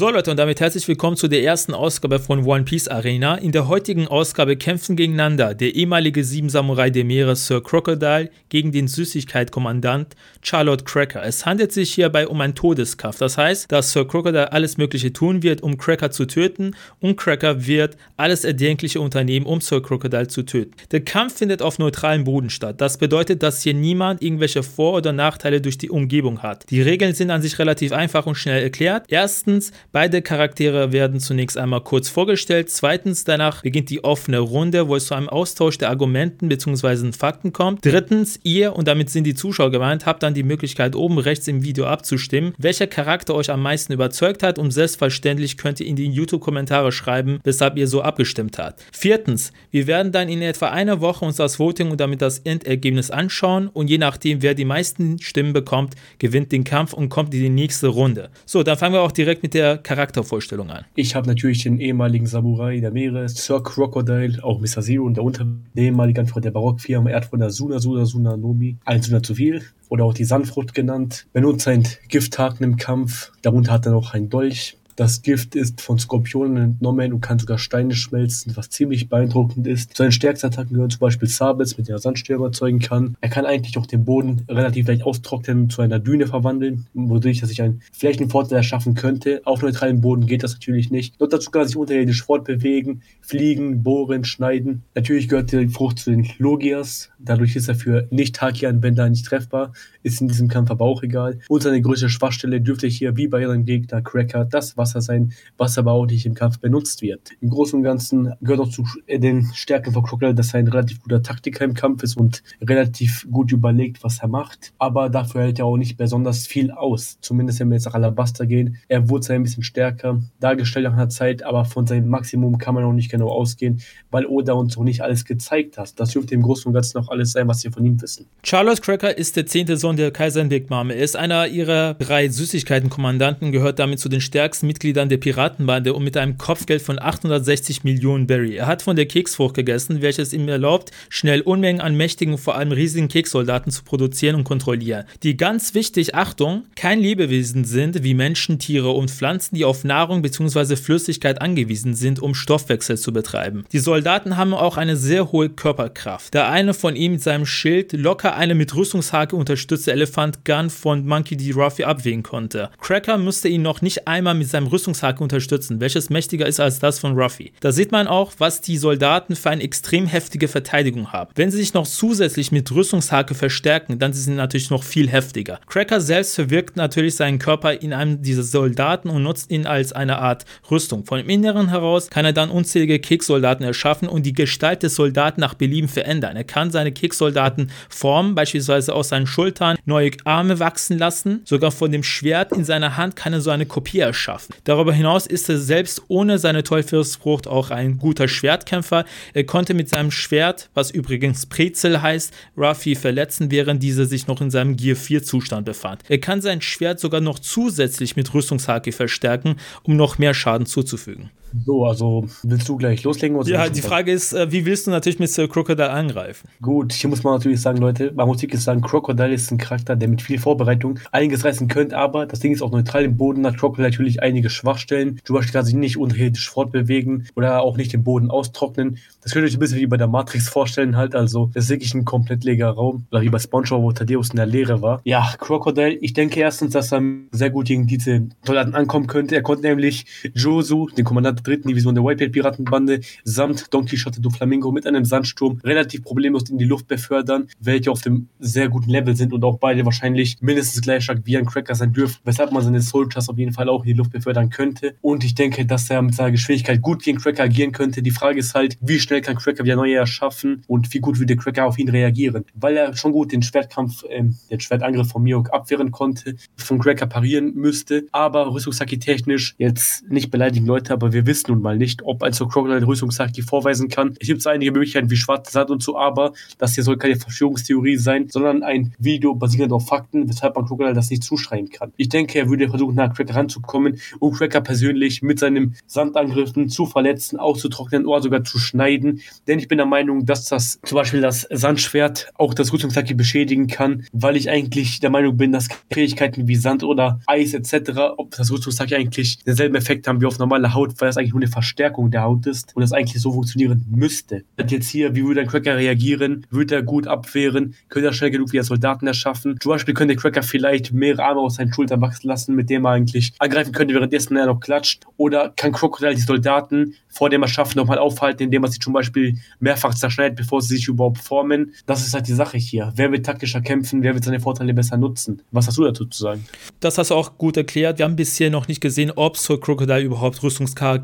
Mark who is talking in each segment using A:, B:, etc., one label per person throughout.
A: So Leute und damit herzlich willkommen zu der ersten Ausgabe von One Piece Arena. In der heutigen Ausgabe kämpfen gegeneinander der ehemalige Sieben Samurai der Meere Sir Crocodile gegen den Süßigkeit-Kommandant Charlotte Cracker. Es handelt sich hierbei um einen Todeskampf. Das heißt, dass Sir Crocodile alles Mögliche tun wird, um Cracker zu töten und Cracker wird alles Erdenkliche unternehmen, um Sir Crocodile zu töten. Der Kampf findet auf neutralem Boden statt. Das bedeutet, dass hier niemand irgendwelche Vor- oder Nachteile durch die Umgebung hat. Die Regeln sind an sich relativ einfach und schnell erklärt. Erstens, Beide Charaktere werden zunächst einmal kurz vorgestellt. Zweitens, danach beginnt die offene Runde, wo es zu einem Austausch der Argumenten bzw. Fakten kommt. Drittens, ihr, und damit sind die Zuschauer gemeint, habt dann die Möglichkeit, oben rechts im Video abzustimmen, welcher Charakter euch am meisten überzeugt hat und selbstverständlich könnt ihr in die YouTube-Kommentare schreiben, weshalb ihr so abgestimmt habt. Viertens, wir werden dann in etwa einer Woche uns das Voting und damit das Endergebnis anschauen und je nachdem, wer die meisten Stimmen bekommt, gewinnt den Kampf und kommt in die nächste Runde. So, dann fangen wir auch direkt mit der Charaktervorstellung an?
B: Ich habe natürlich den ehemaligen Samurai der Meere, Sir Crocodile, auch Mr. Zero und der ehemalige von der Barockfirma. Er der Suna Suna Suna Nomi, ein Suna zu viel, oder auch die Sandfrucht genannt, benutzt ein Gifthaken im Kampf. Darunter hat er noch einen Dolch. Das Gift ist von Skorpionen entnommen und kann sogar Steine schmelzen, was ziemlich beeindruckend ist. Zu seinen stärksten Attacken gehören zum Beispiel Sabels, mit der er Sandstürme erzeugen kann. Er kann eigentlich auch den Boden relativ leicht austrocknen und zu einer Düne verwandeln, wodurch er sich einen Flächenvorteil erschaffen könnte. Auf neutralem Boden geht das natürlich nicht. Und dazu kann er sich unterirdisch fortbewegen, fliegen, bohren, schneiden. Natürlich gehört die Frucht zu den Logias. Dadurch ist er für Nicht-Haki-Anwender nicht treffbar. Ist in diesem Kampf aber auch egal. Und seine größte Schwachstelle dürfte hier, wie bei ihrem Gegner Cracker, das Wasser Wasser sein, was aber auch nicht im Kampf benutzt wird. Im Großen und Ganzen gehört auch zu den Stärken von Crocodile, dass er ein relativ guter Taktiker im Kampf ist und relativ gut überlegt, was er macht. Aber dafür hält er auch nicht besonders viel aus. Zumindest wenn wir jetzt nach Alabaster gehen. Er wurde zwar ein bisschen stärker dargestellt nach einer Zeit, aber von seinem Maximum kann man auch nicht genau ausgehen, weil Oda uns noch nicht alles gezeigt hat. Das dürfte im Großen und Ganzen noch alles sein, was wir von ihm wissen.
A: Charles Cracker ist der zehnte Sohn der Kaiserin Big Mom. Er ist einer ihrer drei Süßigkeiten-Kommandanten, gehört damit zu den stärksten Mitgliedern Mitgliedern der Piratenbande und mit einem Kopfgeld von 860 Millionen Berry. Er hat von der Keksfrucht gegessen, welches ihm erlaubt, schnell Unmengen an mächtigen, vor allem riesigen Kekssoldaten zu produzieren und kontrollieren. Die ganz wichtig, Achtung, kein Lebewesen sind wie Menschen, Tiere und Pflanzen, die auf Nahrung bzw. Flüssigkeit angewiesen sind, um Stoffwechsel zu betreiben. Die Soldaten haben auch eine sehr hohe Körperkraft. Der eine von ihm mit seinem Schild locker eine mit Rüstungshake unterstützte Elefant Gun von Monkey D. Ruffy abwägen konnte. Cracker müsste ihn noch nicht einmal mit seinem Rüstungshaken unterstützen, welches mächtiger ist als das von Ruffy. Da sieht man auch, was die Soldaten für eine extrem heftige Verteidigung haben. Wenn sie sich noch zusätzlich mit Rüstungshake verstärken, dann sind sie natürlich noch viel heftiger. Cracker selbst verwirkt natürlich seinen Körper in einem dieser Soldaten und nutzt ihn als eine Art Rüstung. Von dem Inneren heraus kann er dann unzählige Kicksoldaten erschaffen und die Gestalt des Soldaten nach Belieben verändern. Er kann seine Kicksoldaten formen, beispielsweise aus seinen Schultern neue Arme wachsen lassen. Sogar von dem Schwert in seiner Hand kann er so eine Kopie erschaffen. Darüber hinaus ist er selbst ohne seine Teufelsfrucht auch ein guter Schwertkämpfer. Er konnte mit seinem Schwert, was übrigens Prezel heißt, Ruffy verletzen, während dieser sich noch in seinem Gear 4 Zustand befand. Er kann sein Schwert sogar noch zusätzlich mit Rüstungshake verstärken, um noch mehr Schaden zuzufügen.
B: So, also willst du gleich loslegen?
A: Oder ja, die Frage ist, äh, wie willst du natürlich mit Sir Crocodile angreifen?
B: Gut, hier muss man natürlich sagen, Leute, man muss wirklich sagen, Crocodile ist ein Charakter, der mit viel Vorbereitung einiges reißen könnte, aber das Ding ist auch neutral im Boden, hat Crocodile natürlich einige Schwachstellen. Zum Beispiel kann sich nicht unterirdisch fortbewegen oder auch nicht den Boden austrocknen. Das könnt ihr euch ein bisschen wie bei der Matrix vorstellen halt, also das ist wirklich ein komplett leerer Raum, oder wie bei Spongebob, wo Thaddeus in der Leere war. Ja, Crocodile, ich denke erstens, dass er sehr gut gegen diese Soldaten ankommen könnte. Er konnte nämlich Josu, den Kommandant der dritten Division der Whitebeard-Piratenbande, samt Don Quixote du Flamingo mit einem Sandsturm relativ problemlos in die Luft befördern, welche auf dem sehr guten Level sind und auch beide wahrscheinlich mindestens gleich stark wie ein Cracker sein dürfen, weshalb man seine Soldiers auf jeden Fall auch in die Luft befördern könnte. Und ich denke, dass er mit seiner Geschwindigkeit gut gegen Cracker agieren könnte. Die Frage ist halt, wie schnell kann Cracker wieder neue erschaffen und wie gut würde Cracker auf ihn reagieren. Weil er schon gut den Schwertkampf, äh, den Schwertangriff von Mihawk abwehren konnte, von Cracker parieren müsste, aber Rüstungshaki technisch jetzt nicht beleidigen Leute, aber wir wissen nun mal nicht, ob ein Sir Crocodile Rüstungshaki vorweisen kann. Es gibt einige Möglichkeiten wie schwarze Sand und so, aber das hier soll keine Verschwörungstheorie sein, sondern ein Video basierend auf Fakten, weshalb man Crocodile das nicht zuschreiben kann. Ich denke, er würde versuchen, nach Cracker ranzukommen, um Cracker persönlich mit seinen Sandangriffen zu verletzen, auszutrocknen oder sogar zu schneiden. Denn ich bin der Meinung, dass das zum Beispiel das Sandschwert auch das Rüstungshaki beschädigen kann, weil ich eigentlich der Meinung bin, dass Fähigkeiten wie Sand oder Eis etc., ob das Rüstungshaki eigentlich denselben Effekt haben wie auf normale Haut, weil das eigentlich nur eine Verstärkung der Haut ist und das eigentlich so funktionieren müsste. Jetzt hier, wie würde ein Cracker reagieren? Würde er gut abwehren? Könnte er schnell genug wieder Soldaten erschaffen? Zum Beispiel könnte Cracker vielleicht mehrere Arme aus seinen Schultern wachsen lassen, mit dem er eigentlich angreifen könnte, währenddessen er noch klatscht. Oder kann Crocodile die Soldaten vor dem Erschaffen nochmal aufhalten, indem er sie zum Beispiel mehrfach zerschneidet, bevor sie sich überhaupt formen? Das ist halt die Sache hier. Wer wird taktischer kämpfen? Wer wird seine Vorteile besser nutzen? Was hast du dazu zu sagen?
A: Das hast du auch gut erklärt. Wir haben bisher noch nicht gesehen, ob Soul Crocodile überhaupt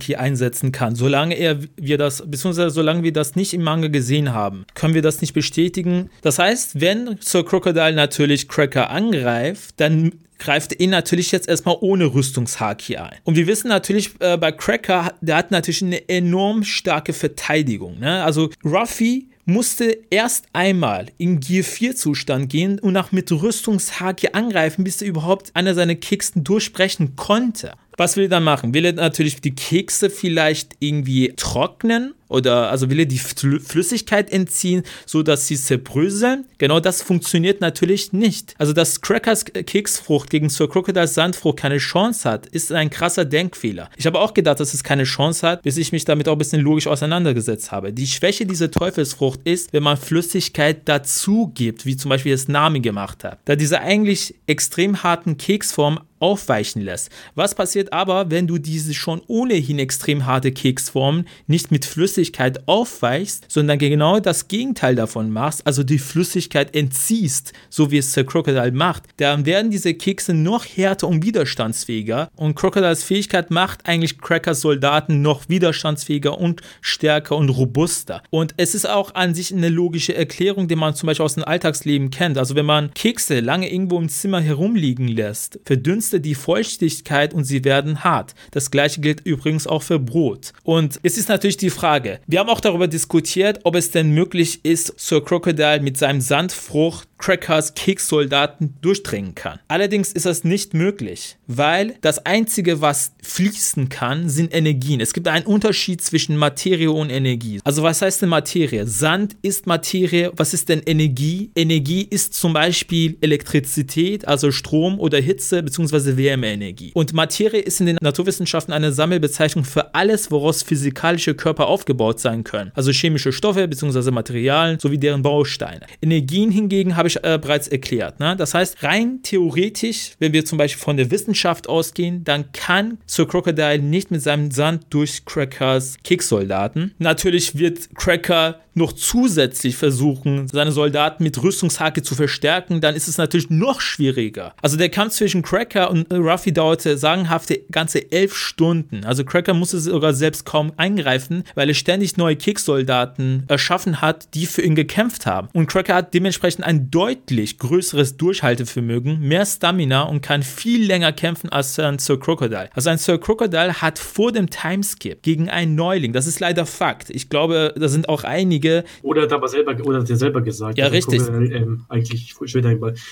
A: Rüstungskaki einsetzen kann. Solange er wir das, beziehungsweise solange wir das nicht im Manga gesehen haben, können wir das nicht bestätigen. Das heißt, wenn Soul Crocodile natürlich Cracker angreift, dann greift ihn natürlich jetzt erstmal ohne Rüstungshaki ein. Und wir wissen natürlich, äh, bei Cracker, der hat natürlich eine enorm starke Verteidigung. Ne? Also Ruffy musste erst einmal in Gear 4 Zustand gehen und nach mit Rüstungshaki angreifen, bis er überhaupt einer seiner Keksen durchbrechen konnte. Was will er dann machen? Will er natürlich die Kekse vielleicht irgendwie trocknen oder also will er die Flüssigkeit entziehen, so dass sie zerbröseln? Genau das funktioniert natürlich nicht. Also dass Crackers Keksfrucht gegen Sir Crocodiles Sandfrucht keine Chance hat, ist ein krasser Denkfehler. Ich habe auch gedacht, dass es keine Chance hat, bis ich mich damit auch ein bisschen logisch auseinandergesetzt habe. Die Schwäche dieser Teufelsfrucht ist, wenn man Flüssigkeit dazu gibt, wie zum Beispiel das Nami gemacht hat. Da diese eigentlich extrem harten Keksform aufweichen lässt. Was passiert aber, wenn du diese schon ohnehin extrem harte Keksform nicht mit Flüssigkeit aufweichst, sondern genau das Gegenteil davon machst, also die Flüssigkeit entziehst, so wie es Sir Crocodile macht, dann werden diese Kekse noch härter und widerstandsfähiger und Crocodiles Fähigkeit macht eigentlich Crackers Soldaten noch widerstandsfähiger und stärker und robuster. Und es ist auch an sich eine logische Erklärung, die man zum Beispiel aus dem Alltagsleben kennt. Also wenn man Kekse lange irgendwo im Zimmer herumliegen lässt, verdünnt verdunstet die Feuchtigkeit und sie werden hart. Das gleiche gilt übrigens auch für Brot. Und es ist natürlich die Frage, wir haben auch darüber diskutiert, ob es denn möglich ist, Sir Crocodile mit seinem Sandfrucht Crackers Kekssoldaten durchdringen kann. Allerdings ist das nicht möglich, weil das Einzige, was fließen kann, sind Energien. Es gibt einen Unterschied zwischen Materie und Energie. Also was heißt denn Materie? Sand ist Materie. Was ist denn Energie? Energie ist zum Beispiel Elektrizität, also Strom oder Hitze bzw. Wärmeenergie. Und Materie ist in den Naturwissenschaften eine Sammelbezeichnung für alles, woraus physikalische Körper aufgebaut sein können. Also chemische Stoffe bzw. Materialien sowie deren Bausteine. Energien hingegen habe ich äh, bereits erklärt. Ne? Das heißt, rein theoretisch, wenn wir zum Beispiel von der Wissenschaft ausgehen, dann kann Sir Crocodile nicht mit seinem Sand durch Crackers Kicksoldaten. Natürlich wird Cracker noch zusätzlich versuchen, seine Soldaten mit Rüstungshake zu verstärken, dann ist es natürlich noch schwieriger. Also der Kampf zwischen Cracker und Ruffy dauerte sagenhafte ganze elf Stunden. Also Cracker musste sogar selbst kaum eingreifen, weil er ständig neue Kicksoldaten erschaffen hat, die für ihn gekämpft haben. Und Cracker hat dementsprechend ein deutlich größeres Durchhaltevermögen, mehr Stamina und kann viel länger kämpfen als ein Sir Crocodile. Also ein Sir Crocodile hat vor dem Timeskip gegen einen Neuling, das ist leider Fakt. Ich glaube, da sind auch einige einige.
B: Oder hat aber selber, oder hat er selber gesagt.
A: Ja, richtig.
B: Gucke, ähm, eigentlich, ich will da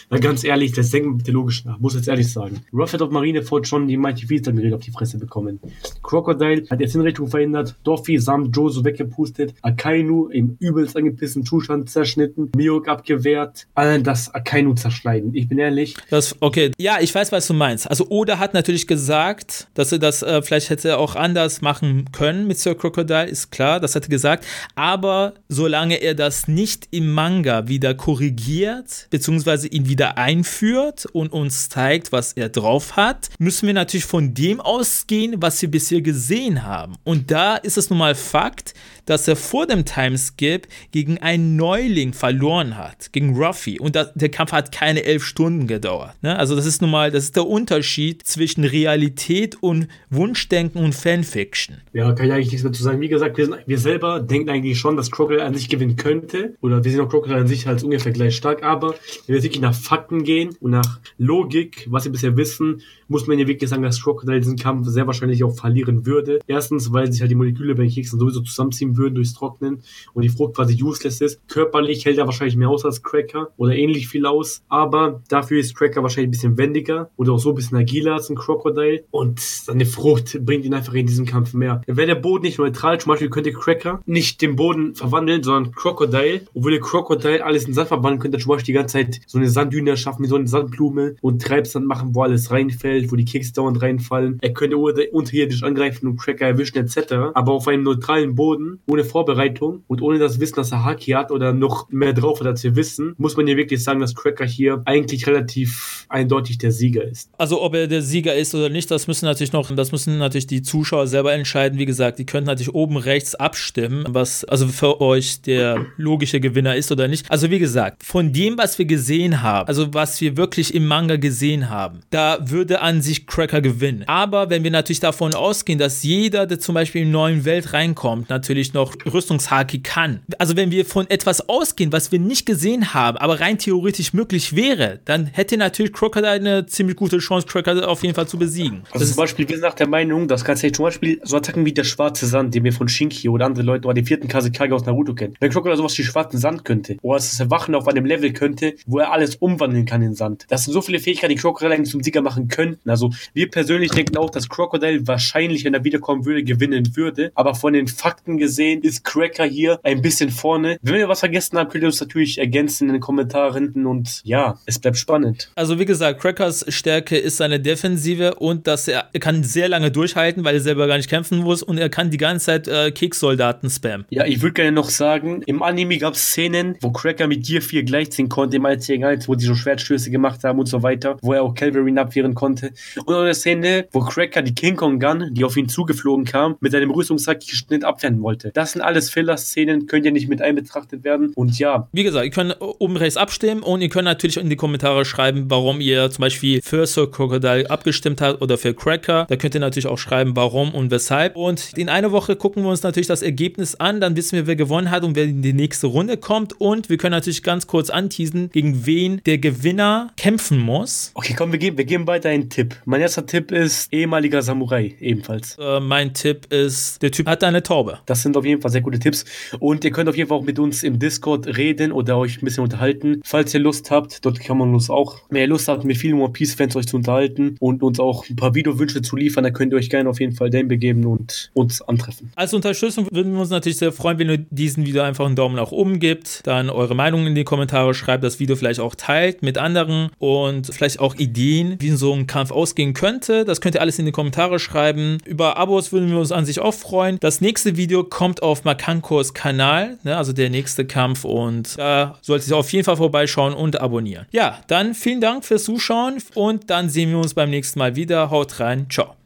B: Weil ganz ehrlich, das denken bitte logisch nach. Muss jetzt ehrlich sagen. Ruffhead of Marineford schon die Mighty Beast dann auf die Fresse bekommen. Crocodile hat jetzt Hinrichtung verändert. Dorfi samt Jozo weggepustet. Akainu im übelst angepissenen Zustand zerschnitten. Miok abgewehrt. Allen das Akainu zerschneiden. Ich bin ehrlich.
A: Das, okay. Ja, ich weiß, was du meinst. Also Oda hat natürlich gesagt, dass er das äh, vielleicht hätte auch anders machen können mit Sir Crocodile, ist klar, das hat er gesagt. Aber solange er das nicht im Manga wieder korrigiert, beziehungsweise ihn wieder einführt und uns zeigt, was er drauf hat, müssen wir natürlich von dem ausgehen, was wir bisher gesehen haben. Und da ist es nun mal Fakt, dass er vor dem Timeskip gegen einen Neuling verloren hat, gegen Ruffy. Und das, der Kampf hat keine elf Stunden gedauert. Ne? Also das ist nun mal, das ist der Unterschied zwischen Realität und Wunschdenken und Fanfiction.
B: Ja, kann ich eigentlich nichts mehr zu sagen. Wie gesagt, wir, sind, wir selber denken eigentlich schon, dass Crocodile an sich gewinnen könnte. Oder wir sehen auch Crocodile an sich als ungefähr gleich stark. Aber wenn wir wirklich nach Fakten gehen und nach Logik, was wir bisher wissen, muss man ja wirklich sagen, dass Crocodile diesen Kampf sehr wahrscheinlich auch verlieren würde. Erstens, weil sich halt die Moleküle bei den Keksen sowieso zusammenziehen würden durchs Trocknen und die Frucht quasi useless ist. Körperlich hält er wahrscheinlich mehr aus als Cracker oder ähnlich viel aus, aber dafür ist Cracker wahrscheinlich ein bisschen wendiger oder auch so ein bisschen agiler als ein Crocodile und seine Frucht bringt ihn einfach in diesem Kampf mehr. Wäre der Boden nicht neutral, zum Beispiel könnte Cracker nicht den Boden verwandeln, sondern Crocodile, obwohl der Crocodile alles in Sand verwandeln könnte, zum Beispiel die ganze Zeit so eine Sanddüne erschaffen, wie so eine Sandblume und Treibsand machen, wo alles reinfällt, wo die Kekse dauernd reinfallen. Er könnte unterirdisch angreifen und Cracker erwischen etc. Aber auf einem neutralen Boden, ohne Vorbereitung und ohne das Wissen, dass er Haki hat oder noch mehr drauf hat, als wir wissen, muss man ja wirklich sagen, dass Cracker hier eigentlich relativ eindeutig der Sieger ist.
A: Also ob er der Sieger ist oder nicht, das müssen natürlich noch, das müssen natürlich die Zuschauer selber entscheiden. Wie gesagt, die können natürlich oben rechts abstimmen, was also für euch der logische Gewinner ist oder nicht. Also wie gesagt, von dem, was wir gesehen haben, also was wir wirklich im Manga gesehen haben, da würde an sich Cracker gewinnen. Aber wenn wir natürlich davon ausgehen, dass jeder, der zum Beispiel in neuen Welt reinkommt, natürlich noch Rüstungshaki kann. Also wenn wir von etwas ausgehen, was wir nicht gesehen haben, aber rein theoretisch möglich wäre, dann hätte natürlich Crocodile eine ziemlich gute Chance, Cracker auf jeden Fall zu besiegen.
B: Also zum Beispiel, wir sind nach der Meinung, dass kannst du zum Beispiel so Attacken wie der schwarze Sand, den wir von Shinki oder andere Leute oder den vierten Kasekage aus Naruto kennen. Wenn Crocodile sowas wie schwarzen Sand könnte, oder das Erwachen auf einem Level könnte, wo er alles umwandeln kann in Sand. Das sind so viele Fähigkeiten, die Crocodile eigentlich zum Sieger machen könnten. Also wir persönlich denken auch, dass Crocodile wahrscheinlich, wenn er wiederkommen würde, gewinnen würde. Aber von den Fakten gesehen ist Cracker hier ein bisschen vorne. Wenn wir was vergessen haben, könnt ihr uns natürlich ergänzen in den Kommentaren. Und ja, es bleibt spannend.
A: Also wie gesagt, Crackers Stärke ist seine Defensive und dass er, er kann sehr lange durchhalten, weil er selber gar nicht kämpfen muss und er kann die ganze Zeit äh, Kekssoldaten spammen.
B: Ja, ich würde gerne noch sagen, im Anime gab es Szenen, wo Cracker mit Gear 4 gleichziehen konnte im 1 gegen 1, wo die so Schwertstöße gemacht haben und so weiter, wo er auch Calvary abwehren konnte. Und eine Szene, wo Cracker die King Kong Gun, die auf ihn zugeflogen kam, mit seinem Rüstungssack Schnitt abwehren wollte. Das sind alles Filler-Szenen, können ja nicht mit einbetrachtet werden. Und ja.
A: Wie gesagt, ihr könnt oben rechts abstimmen und ihr könnt natürlich in die Kommentare schreiben, warum ihr zum Beispiel für Sir Crocodile abgestimmt habt oder für Cracker. Da könnt ihr natürlich auch schreiben, warum und weshalb. Und in einer Woche gucken wir uns natürlich das Ergebnis an, dann wissen wir, wer gewonnen hat und wer in die nächste Runde kommt. Und wir können natürlich ganz kurz anteasen, gegen wen der Gewinner kämpfen muss.
B: Okay, komm, wir geben, wir geben weiter einen Tipp. Mein erster Tipp ist ehemaliger Samurai, ebenfalls.
A: Äh, mein Tipp ist, der Typ hat eine Taube.
B: Das sind auf jeden Fall sehr gute Tipps. Und ihr könnt auf jeden Fall auch mit uns im Discord reden oder euch ein bisschen unterhalten. Falls ihr Lust habt, dort kann man uns auch mehr Lust habt, mit vielen One Piece Fans euch zu unterhalten und uns auch ein paar Videowünsche zu liefern, dann könnt ihr euch gerne auf jeden Fall den begeben und uns antreffen.
A: Als Unterstützung würden wir uns natürlich sehr freuen, wenn ihr diesen Video einfach einen Daumen nach oben gibt, dann eure Meinung in die Kommentare schreibt, das Video vielleicht auch teilt mit anderen und vielleicht auch Ideen, wie so ein Kampf ausgehen könnte. Das könnt ihr alles in die Kommentare schreiben. Über Abos würden wir uns an sich auch freuen. Das nächste Video kommt auf Makankos Kanal, ne, also der nächste Kampf und da solltet ihr auf jeden Fall vorbeischauen und abonnieren. Ja, dann vielen Dank fürs Zuschauen und dann sehen wir uns beim nächsten Mal wieder. Haut rein, ciao.